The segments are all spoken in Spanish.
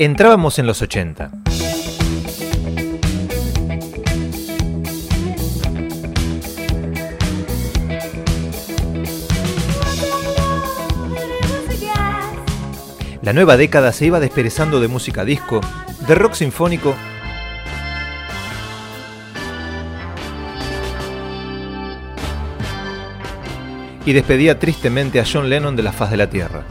Entrábamos en los 80. La nueva década se iba desperezando de música disco, de rock sinfónico y despedía tristemente a John Lennon de la faz de la Tierra.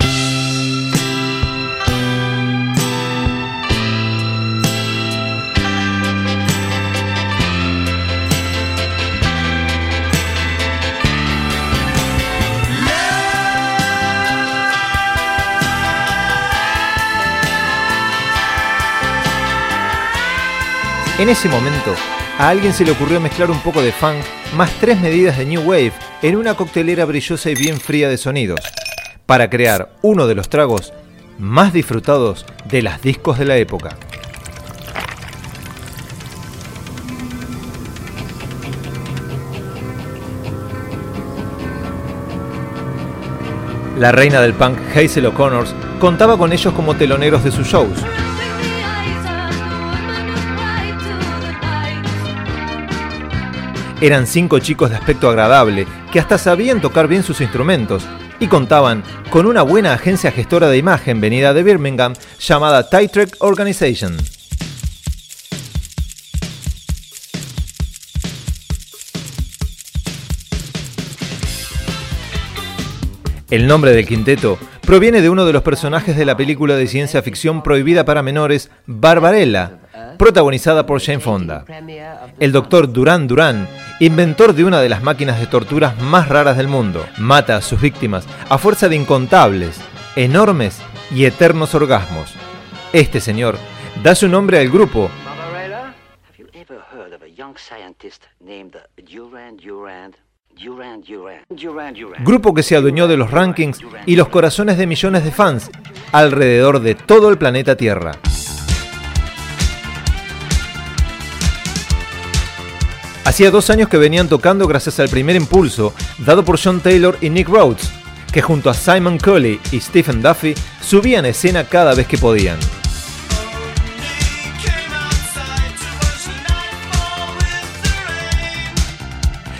En ese momento, a alguien se le ocurrió mezclar un poco de funk más tres medidas de New Wave en una coctelera brillosa y bien fría de sonidos, para crear uno de los tragos más disfrutados de las discos de la época. La reina del punk Hazel O'Connors contaba con ellos como teloneros de sus shows, Eran cinco chicos de aspecto agradable, que hasta sabían tocar bien sus instrumentos, y contaban con una buena agencia gestora de imagen venida de Birmingham llamada Titrek Organization. El nombre del quinteto proviene de uno de los personajes de la película de ciencia ficción prohibida para menores, Barbarella, protagonizada por Jane Fonda. El doctor Duran Duran, inventor de una de las máquinas de torturas más raras del mundo, mata a sus víctimas a fuerza de incontables, enormes y eternos orgasmos. Este señor da su nombre al grupo. Grupo que se adueñó de los rankings y los corazones de millones de fans alrededor de todo el planeta Tierra. Hacía dos años que venían tocando gracias al primer impulso dado por John Taylor y Nick Rhodes, que junto a Simon Curley y Stephen Duffy subían a escena cada vez que podían.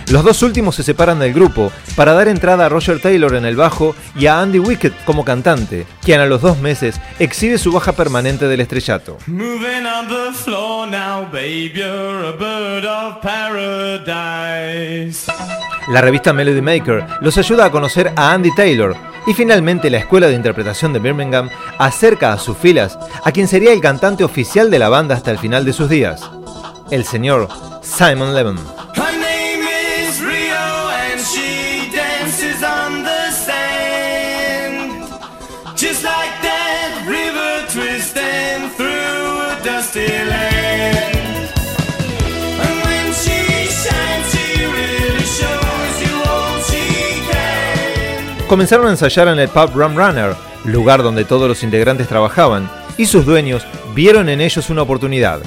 Los dos últimos se separan del grupo para dar entrada a Roger Taylor en el bajo y a Andy Wickett como cantante, quien a los dos meses exhibe su baja permanente del estrellato. La revista Melody Maker los ayuda a conocer a Andy Taylor y finalmente la Escuela de Interpretación de Birmingham acerca a sus filas a quien sería el cantante oficial de la banda hasta el final de sus días, el señor Simon Levin. Comenzaron a ensayar en el pub Rum Runner, lugar donde todos los integrantes trabajaban, y sus dueños vieron en ellos una oportunidad,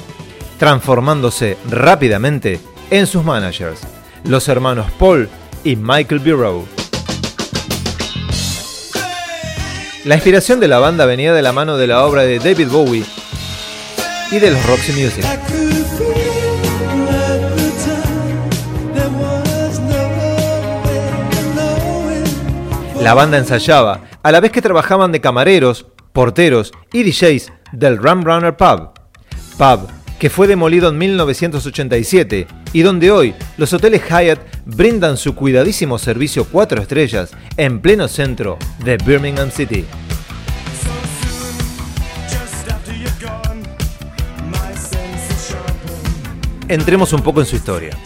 transformándose rápidamente en sus managers, los hermanos Paul y Michael Bureau. La inspiración de la banda venía de la mano de la obra de David Bowie y de los Roxy Music. La banda ensayaba, a la vez que trabajaban de camareros, porteros y DJs del Rum Runner Pub. Pub que fue demolido en 1987 y donde hoy los hoteles Hyatt brindan su cuidadísimo servicio 4 estrellas en pleno centro de Birmingham City. Entremos un poco en su historia.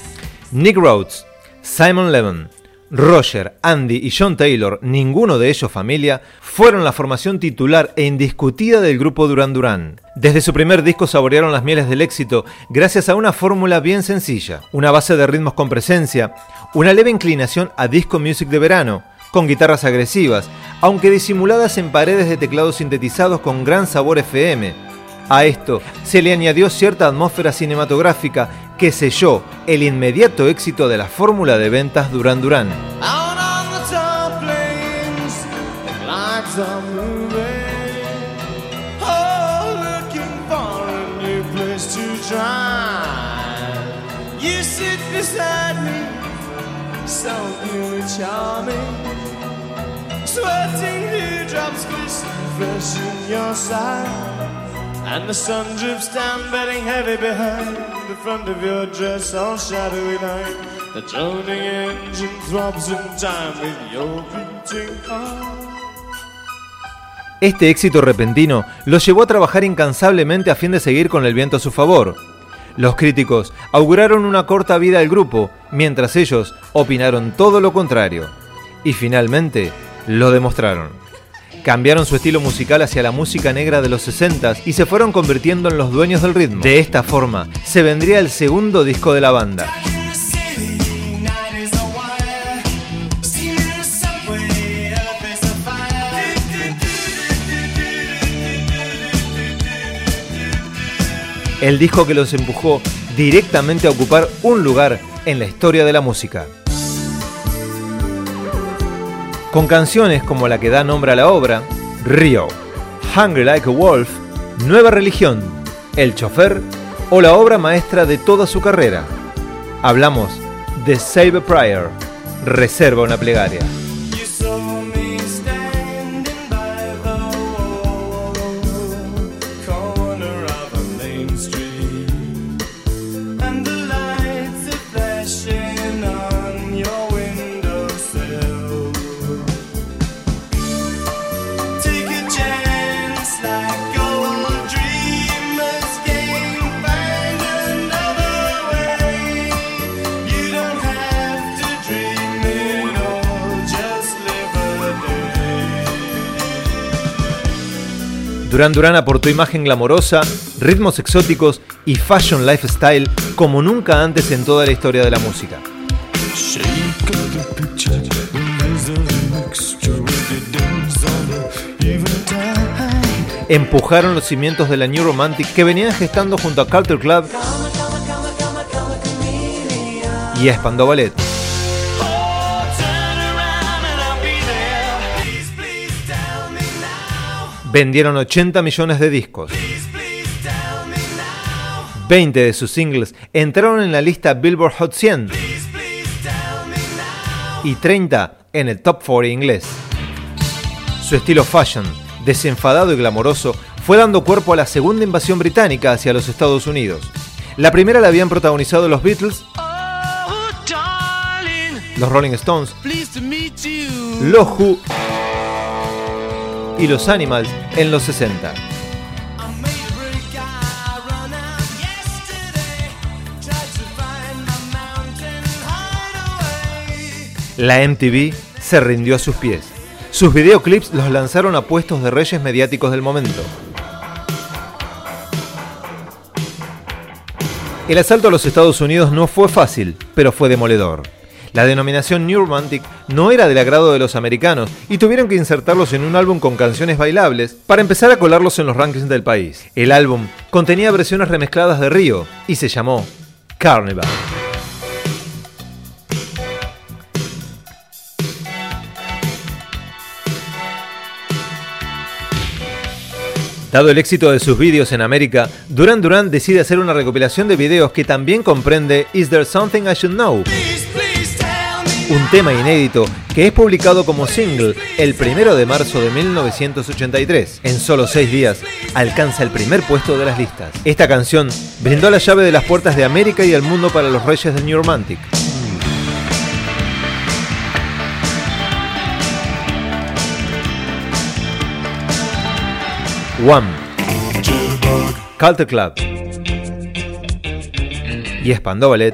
Nick Rhodes, Simon Levin, Roger, Andy y John Taylor, ninguno de ellos familia, fueron la formación titular e indiscutida del grupo Duran Duran. Desde su primer disco saborearon las mieles del éxito gracias a una fórmula bien sencilla, una base de ritmos con presencia, una leve inclinación a disco music de verano, con guitarras agresivas, aunque disimuladas en paredes de teclados sintetizados con gran sabor FM. A esto se le añadió cierta atmósfera cinematográfica que selló el inmediato éxito de la fórmula de ventas Duran Duran. Down, heavy behind the front of your dress, shadowy night. Este éxito repentino los llevó a trabajar incansablemente a fin de seguir con el viento a su favor. Los críticos auguraron una corta vida al grupo, mientras ellos opinaron todo lo contrario. Y finalmente lo demostraron. Cambiaron su estilo musical hacia la música negra de los 60 y se fueron convirtiendo en los dueños del ritmo. De esta forma, se vendría el segundo disco de la banda. El disco que los empujó directamente a ocupar un lugar en la historia de la música con canciones como la que da nombre a la obra, Rio, Hungry Like a Wolf, Nueva Religión, El Chofer o la obra maestra de toda su carrera. Hablamos de Save a Prayer, Reserva una plegaria. Duran Duran aportó imagen glamorosa, ritmos exóticos y fashion lifestyle como nunca antes en toda la historia de la música. Empujaron los cimientos de la New Romantic que venían gestando junto a Culture Club y a Spandau Ballet. Vendieron 80 millones de discos. 20 de sus singles entraron en la lista Billboard Hot 100 y 30 en el Top 40 inglés. Su estilo fashion, desenfadado y glamoroso, fue dando cuerpo a la segunda invasión británica hacia los Estados Unidos. La primera la habían protagonizado los Beatles, los Rolling Stones, los Who y los Animals en los 60. La MTV se rindió a sus pies. Sus videoclips los lanzaron a puestos de reyes mediáticos del momento. El asalto a los Estados Unidos no fue fácil, pero fue demoledor. La denominación New Romantic no era del agrado de los americanos y tuvieron que insertarlos en un álbum con canciones bailables para empezar a colarlos en los rankings del país. El álbum contenía versiones remezcladas de Río y se llamó Carnival. Dado el éxito de sus vídeos en América, Duran Duran decide hacer una recopilación de videos que también comprende Is There Something I Should Know? Un tema inédito que es publicado como single el primero de marzo de 1983. En solo seis días alcanza el primer puesto de las listas. Esta canción brindó la llave de las puertas de América y el mundo para los reyes del New Romantic. One, Culture Club y Spandau Ballet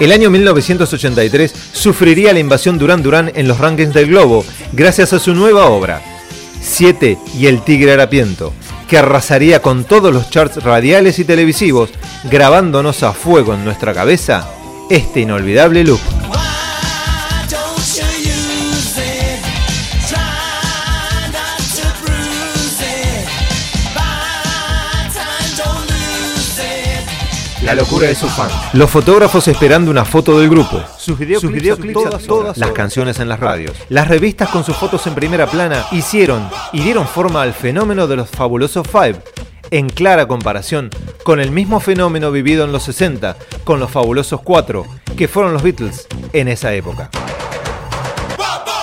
El año 1983 sufriría la invasión Duran Duran en los rankings del globo gracias a su nueva obra, Siete y el Tigre Harapiento, que arrasaría con todos los charts radiales y televisivos, grabándonos a fuego en nuestra cabeza este inolvidable look. La locura de sus fans. Los fotógrafos esperando una foto del grupo. Sus videoclips, todas, todas, las canciones en las radios. Las revistas con sus fotos en primera plana hicieron y dieron forma al fenómeno de los fabulosos Five, en clara comparación con el mismo fenómeno vivido en los 60 con los fabulosos Cuatro, que fueron los Beatles en esa época.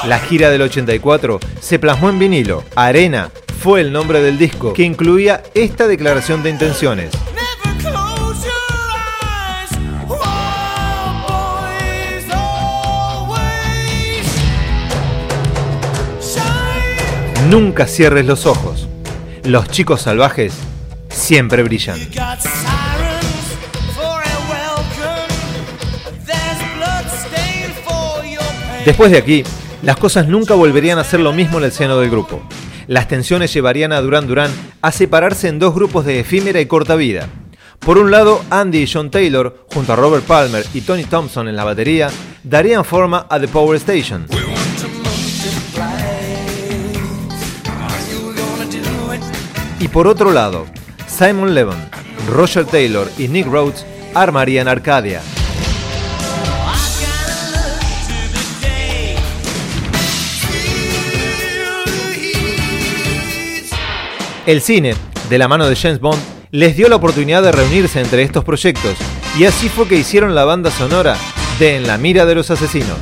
La gira del 84 se plasmó en vinilo. Arena fue el nombre del disco, que incluía esta declaración de intenciones. Nunca cierres los ojos. Los chicos salvajes siempre brillan. Después de aquí, las cosas nunca volverían a ser lo mismo en el seno del grupo. Las tensiones llevarían a Duran Duran a separarse en dos grupos de efímera y corta vida. Por un lado, Andy y John Taylor, junto a Robert Palmer y Tony Thompson en la batería, darían forma a The Power Station. Y por otro lado, Simon Levin, Roger Taylor y Nick Rhodes armarían Arcadia. El cine, de la mano de James Bond, les dio la oportunidad de reunirse entre estos proyectos, y así fue que hicieron la banda sonora de En la mira de los asesinos.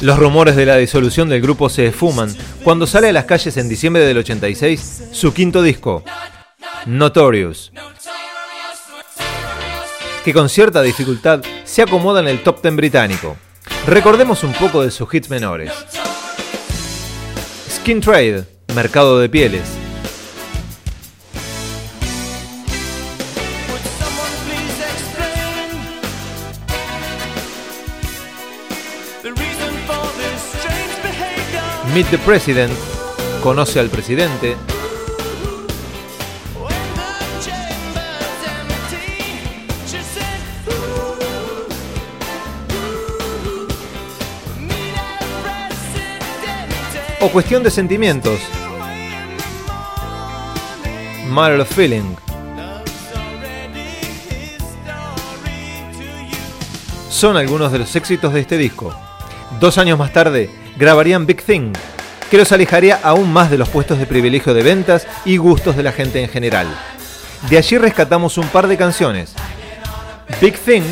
Los rumores de la disolución del grupo se esfuman cuando sale a las calles en diciembre del 86 su quinto disco, Notorious, que con cierta dificultad se acomoda en el top 10 británico. Recordemos un poco de sus hits menores. Skin Trade, mercado de pieles, Meet the President, conoce al presidente. O cuestión de sentimientos. Matter of Feeling. Son algunos de los éxitos de este disco. Dos años más tarde, grabarían Big Thing, que los alejaría aún más de los puestos de privilegio de ventas y gustos de la gente en general. De allí rescatamos un par de canciones. Big Thing,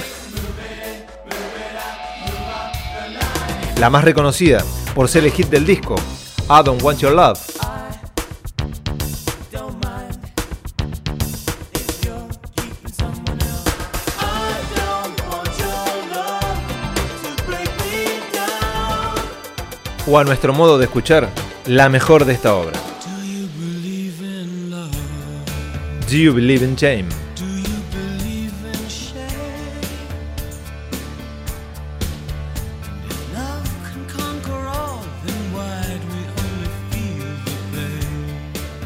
la más reconocida por ser el hit del disco, I Don't Want Your Love. O a nuestro modo de escuchar, la mejor de esta obra. Do you believe in shame?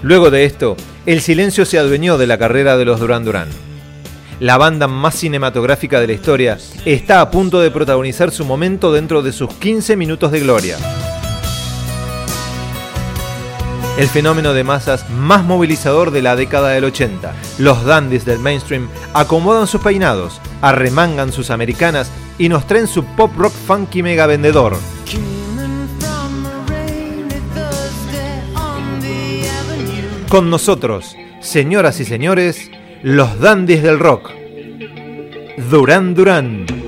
Luego de esto, el silencio se adueñó de la carrera de los Duran Duran. La banda más cinematográfica de la historia está a punto de protagonizar su momento dentro de sus 15 minutos de gloria el fenómeno de masas más movilizador de la década del 80. Los dandies del mainstream acomodan sus peinados, arremangan sus americanas y nos traen su pop rock funky mega vendedor. Con nosotros, señoras y señores, los dandies del rock. Durán Durán.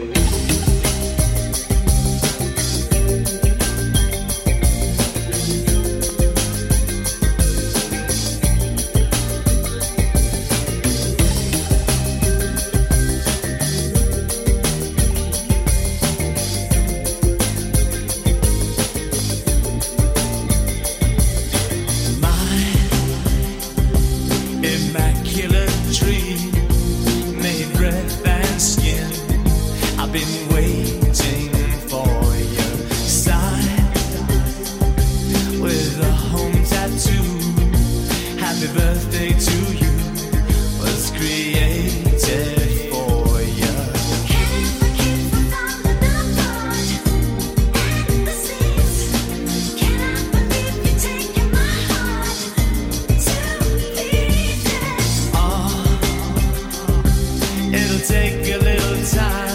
take a little time.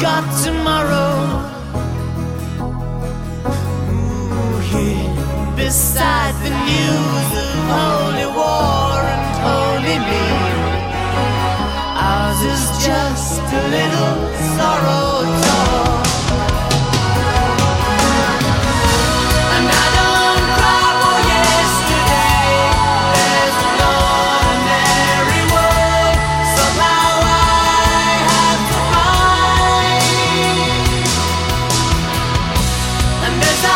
got to my wonders